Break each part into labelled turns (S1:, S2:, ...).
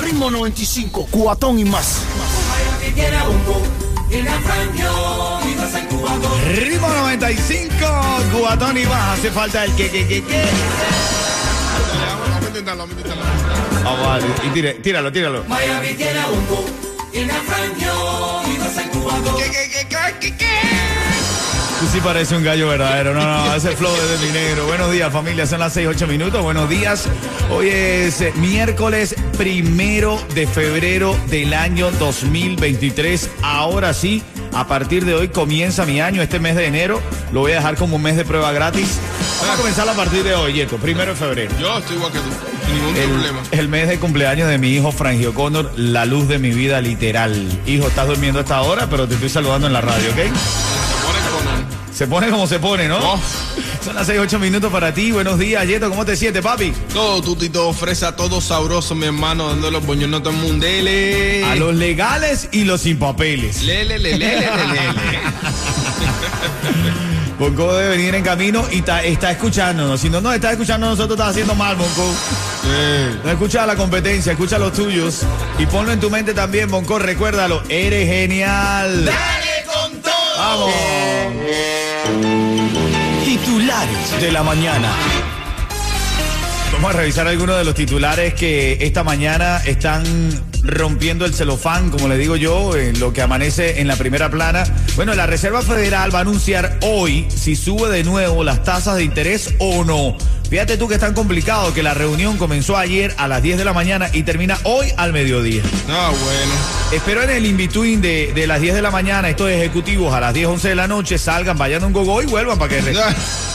S1: Ritmo 95, cuatón y más.
S2: Ritmo 95, Cubatón y más. Hace falta el que, que, que, que.
S1: Vamos a intentarlo, vamos a intentarlo.
S2: Y tire- tíralo, tíralo.
S1: ¿Qué, qué, qué, qué, qué, qué?
S2: Sí parece un gallo verdadero. No, no, ese flow es de mi negro. Buenos días, familia. Son las 6, 8 minutos. Buenos días. Hoy es eh, miércoles primero de febrero del año 2023. Ahora sí, a partir de hoy comienza mi año. Este mes de enero lo voy a dejar como un mes de prueba gratis. Vamos a comenzar a partir de hoy, Yeto. Primero de febrero.
S1: Yo estoy igual que tú, sin ningún
S2: El,
S1: problema.
S2: el mes de cumpleaños de mi hijo Frangio Connor, la luz de mi vida literal. Hijo, estás durmiendo a esta hora, pero te estoy saludando en la radio, ¿ok?
S1: Se pone
S2: como se pone, ¿no?
S1: Oh.
S2: Son las 6, 8 minutos para ti. Buenos días, Yeto. ¿Cómo te sientes, papi?
S1: Todo tutito, fresa, todo sabroso, mi hermano, dando los boñones a todo el mundo. Lele.
S2: A los legales y los sin papeles.
S1: Lele, lele, lele, lele.
S2: Bonco debe venir en camino y ta- está escuchándonos. Si no nos está escuchando, nosotros estás haciendo mal, Bonco.
S1: Eh,
S2: No escucha la competencia, escucha los tuyos. Y ponlo en tu mente también, Bonco. Recuérdalo, eres genial.
S1: Dale con todo.
S2: Vamos. Titulares de la mañana. Vamos a revisar algunos de los titulares que esta mañana están rompiendo el celofán, como le digo yo, en lo que amanece en la primera plana. Bueno, la Reserva Federal va a anunciar hoy si sube de nuevo las tasas de interés o no. Fíjate tú que es tan complicado que la reunión comenzó ayer a las 10 de la mañana y termina hoy al mediodía.
S1: Ah, bueno.
S2: Espero en el in-between de, de las 10 de la mañana, estos ejecutivos a las 10, 11 de la noche salgan, vayan a un gogo y vuelvan para que...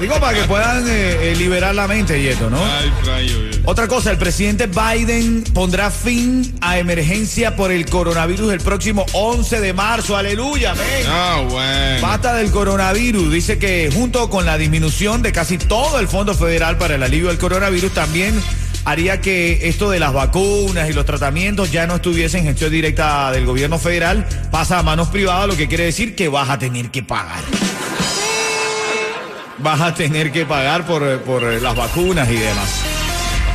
S2: Digo, para que puedan eh, eh, liberar la mente y esto, ¿no?
S1: Ay, frayo.
S2: Otra cosa, el presidente Biden pondrá fin a emergencia por el coronavirus el próximo 11 de marzo. Aleluya, ven.
S1: Ah, bueno.
S2: Basta del coronavirus. Dice que junto con la disminución de casi todo el Fondo Federal para el alivio del coronavirus también haría que esto de las vacunas y los tratamientos ya no estuviese en gestión directa del gobierno federal, pasa a manos privadas, lo que quiere decir que vas a tener que pagar. Vas a tener que pagar por, por las vacunas y demás.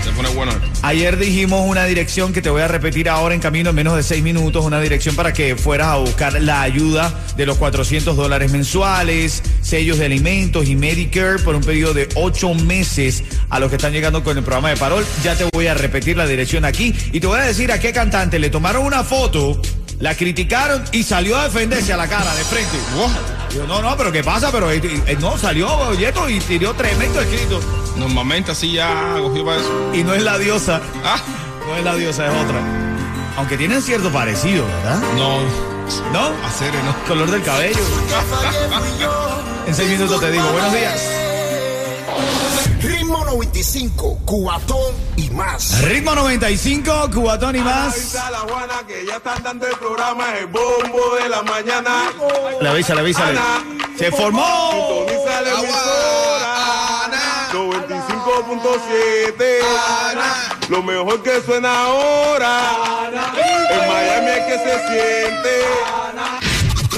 S1: Se pone bueno.
S2: Ayer dijimos una dirección que te voy a repetir ahora en camino en menos de seis minutos, una dirección para que fueras a buscar la ayuda de los 400 dólares mensuales, sellos de alimentos y Medicare por un periodo de ocho meses a los que están llegando con el programa de Parol. Ya te voy a repetir la dirección aquí y te voy a decir a qué cantante le tomaron una foto, la criticaron y salió a defenderse a la cara de frente.
S1: Wow.
S2: Digo, no, no, pero ¿qué pasa? Pero eh, eh, no, salió Yeto y tiró tremendo escrito.
S1: Normalmente así ya para eso.
S2: Y no es la diosa.
S1: Ah,
S2: No es la diosa, es otra. Aunque tienen cierto parecido, ¿verdad?
S1: no.
S2: ¿No?
S1: Hacer no.
S2: Color del cabello. En seis minutos te digo, buenos días.
S3: Ritmo 95, cuatón y más.
S2: Ritmo 95, Cubatón y más.
S4: la Juana que ya están dando el programa El Bombo de la Mañana.
S2: Le avisa, le avisa. Se formó.
S4: Sintoniza la emisora 95.7. Lo mejor que suena ahora. En Miami es que se siente.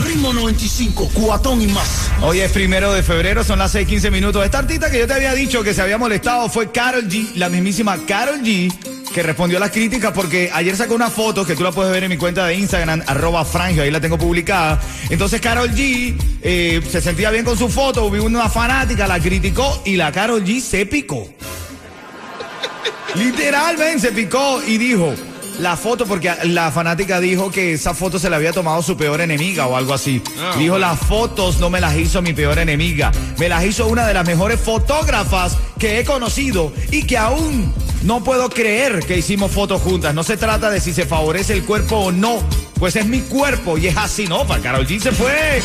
S1: Ritmo 95, cuatón y más.
S2: Hoy es primero de febrero, son las 6:15 minutos. Esta artista que yo te había dicho que se había molestado fue Carol G, la mismísima Carol G, que respondió a las críticas porque ayer sacó una foto que tú la puedes ver en mi cuenta de Instagram, arroba frangio, ahí la tengo publicada. Entonces Carol G eh, se sentía bien con su foto, hubo una fanática, la criticó y la Carol G se picó. Literalmente se picó y dijo, la foto, porque la fanática dijo que esa foto se la había tomado su peor enemiga o algo así.
S1: Ah,
S2: dijo, las fotos no me las hizo mi peor enemiga, me las hizo una de las mejores fotógrafas que he conocido y que aún no puedo creer que hicimos fotos juntas. No se trata de si se favorece el cuerpo o no, pues es mi cuerpo y es así, ¿no? Para Carol G se fue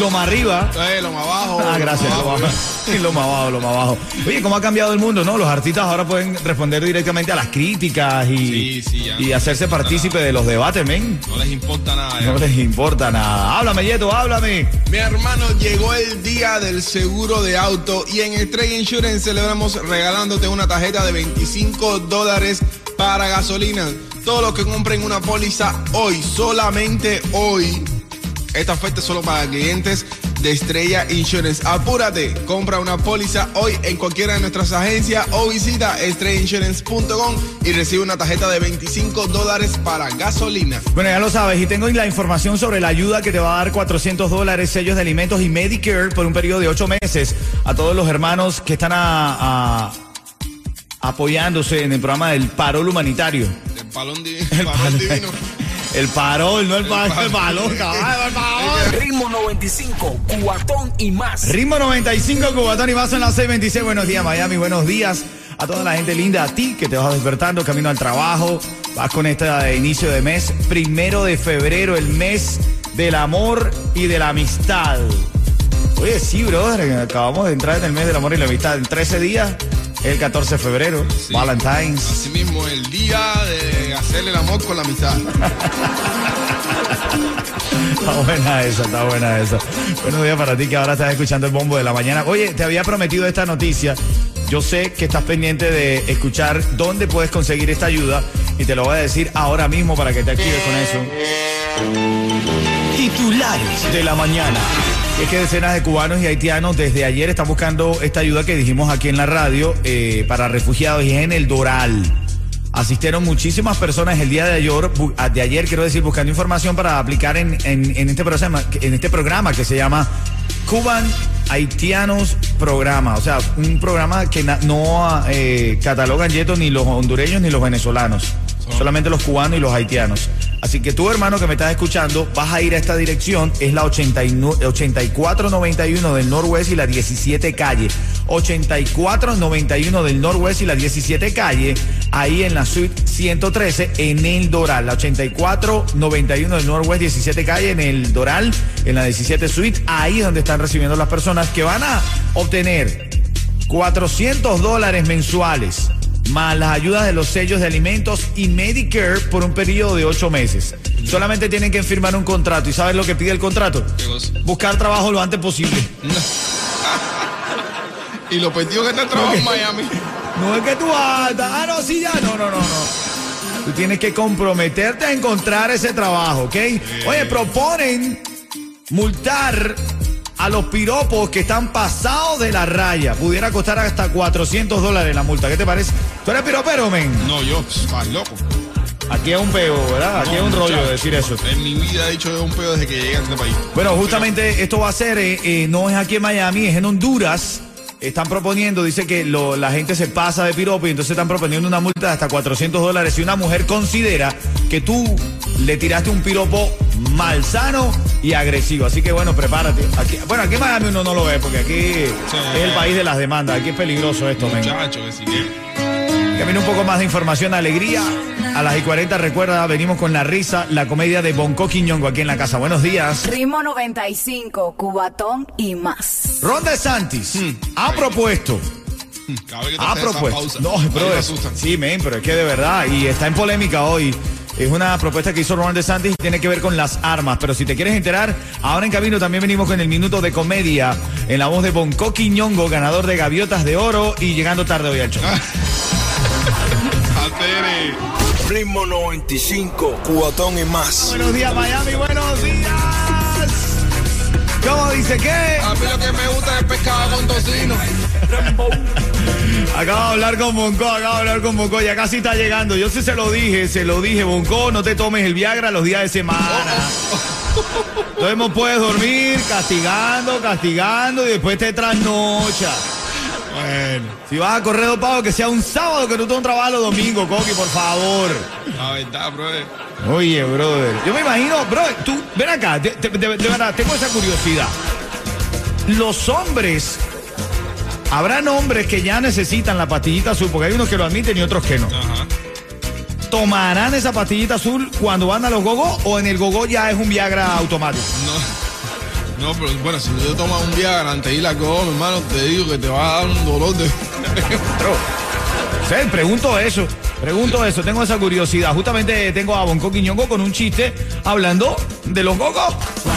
S2: lo más arriba.
S1: Eh, lo más abajo.
S2: Ah, gracias, lo más, sí, lo más abajo, lo más abajo. Oye, ¿cómo ha cambiado el mundo, no? Los artistas ahora pueden responder directamente a las críticas y,
S1: Sí, sí, ya.
S2: y hacerse partícipe de los debates, men.
S1: No les importa nada. ya.
S2: No les importa nada. Háblame, Yeto, háblame.
S1: Mi hermano, llegó el día del seguro de auto y en Estrella Insurance celebramos regalándote una tarjeta de 25 dólares para gasolina. Todos los que compren una póliza hoy, solamente hoy. Esta oferta es solo para clientes de Estrella Insurance. Apúrate, compra una póliza hoy en cualquiera de nuestras agencias o visita estrellainsurance.com y recibe una tarjeta de 25 dólares para gasolina.
S2: Bueno, ya lo sabes, y tengo la información sobre la ayuda que te va a dar 400 dólares, sellos de alimentos y Medicare por un periodo de 8 meses a todos los hermanos que están apoyándose en el programa del parol humanitario.
S1: El palón, di- el palón divino.
S2: El parol, no el, pa-
S1: parol.
S2: el balón, caballo, el parol.
S3: Ritmo 95, cuatón y más.
S2: Ritmo 95, Cubatón y más en las 626. Buenos días, Miami. Buenos días a toda la gente linda, a ti que te vas despertando camino al trabajo. Vas con este inicio de mes, primero de febrero, el mes del amor y de la amistad. Oye, sí, brother, acabamos de entrar en el mes del amor y la amistad. En 13 días, el 14 de febrero,
S1: Sí.
S2: Valentine's.
S1: Asimismo, el día de hacerle el amor con la amistad.
S2: Está buena esa, está buena esa. Buenos días para ti que ahora estás escuchando el bombo de la mañana. Oye, te había prometido esta noticia. Yo sé que estás pendiente de escuchar dónde puedes conseguir esta ayuda y te lo voy a decir ahora mismo para que te actives con eso. Titulares de la mañana. Es que decenas de cubanos y haitianos desde ayer están buscando esta ayuda que dijimos aquí en la radio eh, para refugiados y es en el Doral. Asistieron muchísimas personas el día de ayer, ah, de ayer quiero decir, buscando información para aplicar este, programa, en este programa que se llama Cuban Haitianos Programa. O sea, un programa que no eh, catalogan yetos ni los hondureños ni los venezolanos. Solamente los cubanos y los haitianos. Así que tú, hermano, que me estás escuchando, vas a ir a esta dirección. Es la 89 8491 del Norwest y la 17 calle. 8491 del Norwest y la 17 calle. Ahí en la suite 113 en el Doral. La 8491 del Norwest 17 calle en el Doral, en la 17 suite. Ahí es donde están recibiendo las personas que van a obtener 400 dólares mensuales, más las ayudas de los sellos de alimentos y Medicare por un periodo de 8 meses. Solamente tienen que firmar un contrato. ¿Y sabes lo que pide el contrato? Buscar trabajo lo antes posible.
S1: Y lo perdió que está el trabajo en Miami.
S2: No es que tú andas. Ah, no, sí, ya. No, no, no, no. Tú tienes que comprometerte a encontrar ese trabajo, ¿ok? Oye, proponen multar a los piropos que están pasados de la raya. Pudiera costar hasta 400 dólares la multa. ¿Qué te parece? ¿Tú eres piropero, men?
S1: No, yo, estás loco.
S2: Aquí es un peo, ¿verdad? Aquí es un rollo
S1: muchacho.
S2: decir eso.
S1: En mi vida he dicho de un pedo desde que llegué a este país.
S2: Bueno, justamente esto va a ser, eh, eh, no es aquí en Miami, es en Honduras. Están proponiendo, dice que lo- la gente se pasa de piropo y entonces están proponiendo una multa de hasta 400 dólares si una mujer considera que tú le tiraste un piropo malsano y agresivo. Así que bueno, prepárate. Aquí, bueno, aquí en Miami uno no lo ve porque aquí es el país de las demandas. Aquí es peligroso esto, men.
S1: Muchacho, que sí
S2: viene un poco más de información, alegría. A las y 40, recuerda, venimos con la risa, la comedia de Bonco Quiñongo aquí en la casa. Buenos días.
S5: Ritmo 95, Cubatón y más.
S2: Ron DeSantis ha propuesto,
S1: Cada vez que te
S2: ha propuesto.
S1: pausa,
S2: No, pero
S1: me
S2: es,
S1: asustan.
S2: sí, men, pero es que de verdad, y está en polémica hoy. Es una propuesta que hizo Ron DeSantis y tiene que ver con las armas. Pero si te quieres enterar, ahora en camino también venimos con el minuto de comedia en la voz de Bonco Quiñongo, ganador de Gaviotas de Oro y llegando tarde hoy al show.
S3: Ritmo 95, cuatón y más.
S2: Buenos días, Miami, buenos días. ¿Cómo dice qué?
S1: A mí lo que me gusta es pescado con tocino.
S2: Acabo de hablar con Bonco, acabo de hablar con Bonco, ya casi está llegando. Yo sí se lo dije, se lo dije, Bonco, no te tomes el Viagra los días de semana. Entonces no puedes dormir castigando, castigando y después te trasnocha. Bueno, si vas a correr dopado, que sea un sábado, que no te un trabajo los domingos, Coqui, por favor.
S1: La verdad, bro.
S2: Oye, brother, yo me imagino, bro, tú, ven acá, de, de- de- de verdad, tengo esa curiosidad. Los hombres, habrán hombres que ya necesitan la pastillita azul, porque hay unos que lo admiten y otros que no.
S1: Ajá.
S2: ¿Tomarán esa pastillita azul cuando van a los gogos o en el gogo ya es un Viagra automático?
S1: No, pero bueno, si tú tomas un Viagra antes de ir a mi hermano, te digo que te va a dar un dolor de.
S2: Sí, pregunto eso, pregunto eso, tengo esa curiosidad. Justamente tengo a Bonco Quiñongo con un chiste hablando de los gogos.
S6: Ven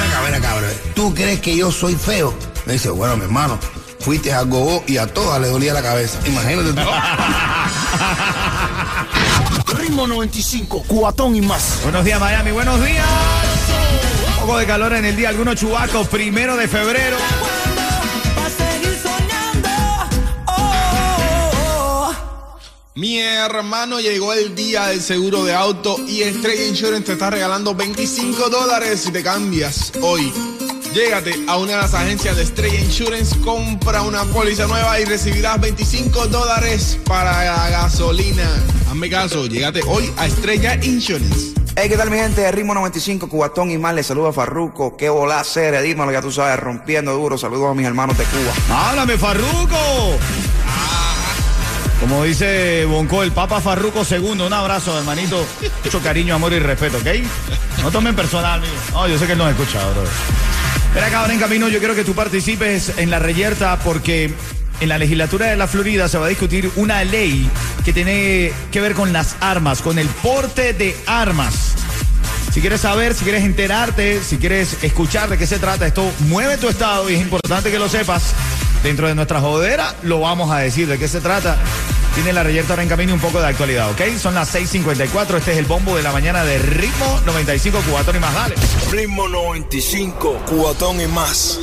S6: acá, ven acá, bro. ¿Tú crees que yo soy feo? Me dice, bueno, mi hermano, fuiste a Gogo y a todas le dolía la cabeza. Imagínate tú.
S3: Ritmo 95, cuatón y más.
S2: Buenos días, Miami, buenos días. Poco de calor en el día, algunos chubacos, primero de febrero.
S1: Mi hermano llegó el día del seguro de auto y Estrella Insurance te está regalando 25 dólares si te cambias hoy. Llégate a una de las agencias de Estrella Insurance, compra una póliza nueva y recibirás 25 dólares para la gasolina. Hazme caso, llégate hoy a Estrella Insurance.
S7: Hey, ¿qué tal mi gente Ritmo 95, Cubatón y más? Les saluda a Farruco. Qué volá serie, dímelo, ya tú sabes, rompiendo duro. Saludos a mis hermanos de Cuba.
S2: ¡Háblame, Farruco! Como dice Bonco, el Papa Farruco II. Un abrazo, hermanito. Mucho cariño, amor y respeto, ¿ok? No tomen personal, amigo. No, yo sé que él nos escucha, bro. Espera acá, ahora en camino, yo quiero que tú participes en la reyerta porque en la legislatura de la Florida se va a discutir una ley que tiene que ver con las armas, con el porte de armas. Si quieres saber, si quieres enterarte, si quieres escuchar de qué se trata, esto mueve tu estado y es importante que lo sepas. Dentro de nuestra jodera lo vamos a decir de qué se trata. Tiene la reyerta ahora en camino un poco de actualidad, ¿ok? Son las 6.54, este es el bombo de la mañana de ritmo 95 cubatón y más, dale.
S3: Ritmo 95, cuatón y más.